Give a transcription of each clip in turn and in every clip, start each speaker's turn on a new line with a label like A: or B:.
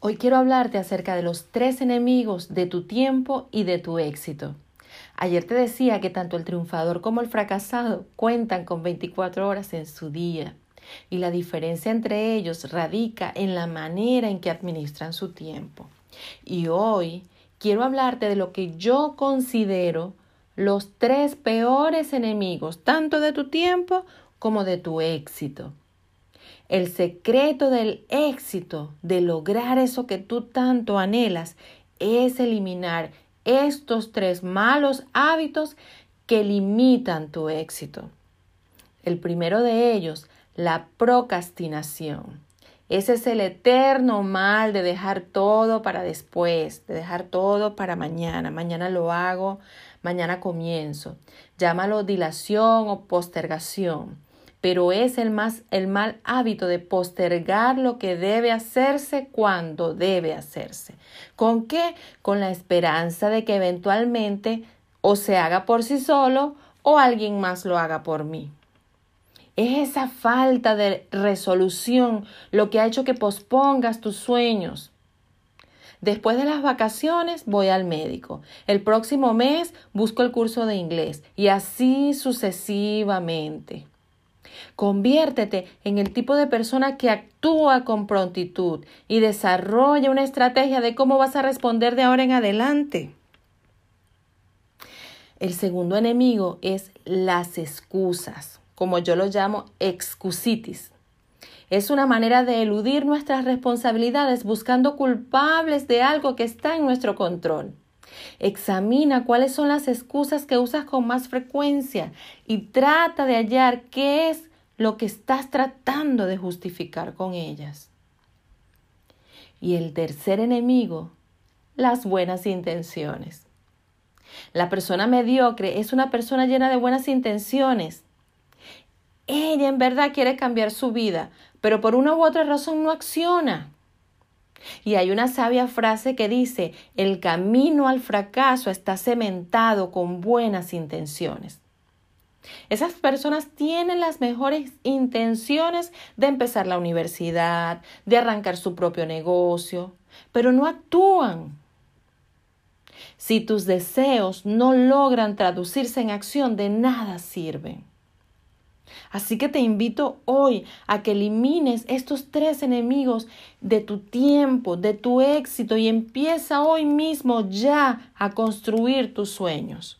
A: Hoy quiero hablarte acerca de los tres enemigos de tu tiempo y de tu éxito. Ayer te decía que tanto el triunfador como el fracasado cuentan con 24 horas en su día y la diferencia entre ellos radica en la manera en que administran su tiempo. Y hoy quiero hablarte de lo que yo considero los tres peores enemigos tanto de tu tiempo como de tu éxito. El secreto del éxito, de lograr eso que tú tanto anhelas, es eliminar estos tres malos hábitos que limitan tu éxito. El primero de ellos, la procrastinación. Ese es el eterno mal de dejar todo para después, de dejar todo para mañana. Mañana lo hago, mañana comienzo. Llámalo dilación o postergación pero es el, más, el mal hábito de postergar lo que debe hacerse cuando debe hacerse. ¿Con qué? Con la esperanza de que eventualmente o se haga por sí solo o alguien más lo haga por mí. Es esa falta de resolución lo que ha hecho que pospongas tus sueños. Después de las vacaciones voy al médico. El próximo mes busco el curso de inglés y así sucesivamente. Conviértete en el tipo de persona que actúa con prontitud y desarrolla una estrategia de cómo vas a responder de ahora en adelante. El segundo enemigo es las excusas, como yo lo llamo excusitis. Es una manera de eludir nuestras responsabilidades buscando culpables de algo que está en nuestro control. Examina cuáles son las excusas que usas con más frecuencia y trata de hallar qué es lo que estás tratando de justificar con ellas. Y el tercer enemigo, las buenas intenciones. La persona mediocre es una persona llena de buenas intenciones. Ella en verdad quiere cambiar su vida, pero por una u otra razón no acciona. Y hay una sabia frase que dice, el camino al fracaso está cementado con buenas intenciones. Esas personas tienen las mejores intenciones de empezar la universidad, de arrancar su propio negocio, pero no actúan. Si tus deseos no logran traducirse en acción, de nada sirven. Así que te invito hoy a que elimines estos tres enemigos de tu tiempo, de tu éxito y empieza hoy mismo ya a construir tus sueños.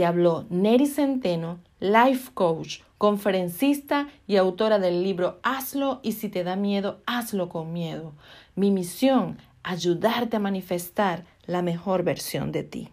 A: Te habló Neri Centeno, life coach, conferencista y autora del libro Hazlo y si te da miedo, hazlo con miedo. Mi misión, ayudarte a manifestar la mejor versión de ti.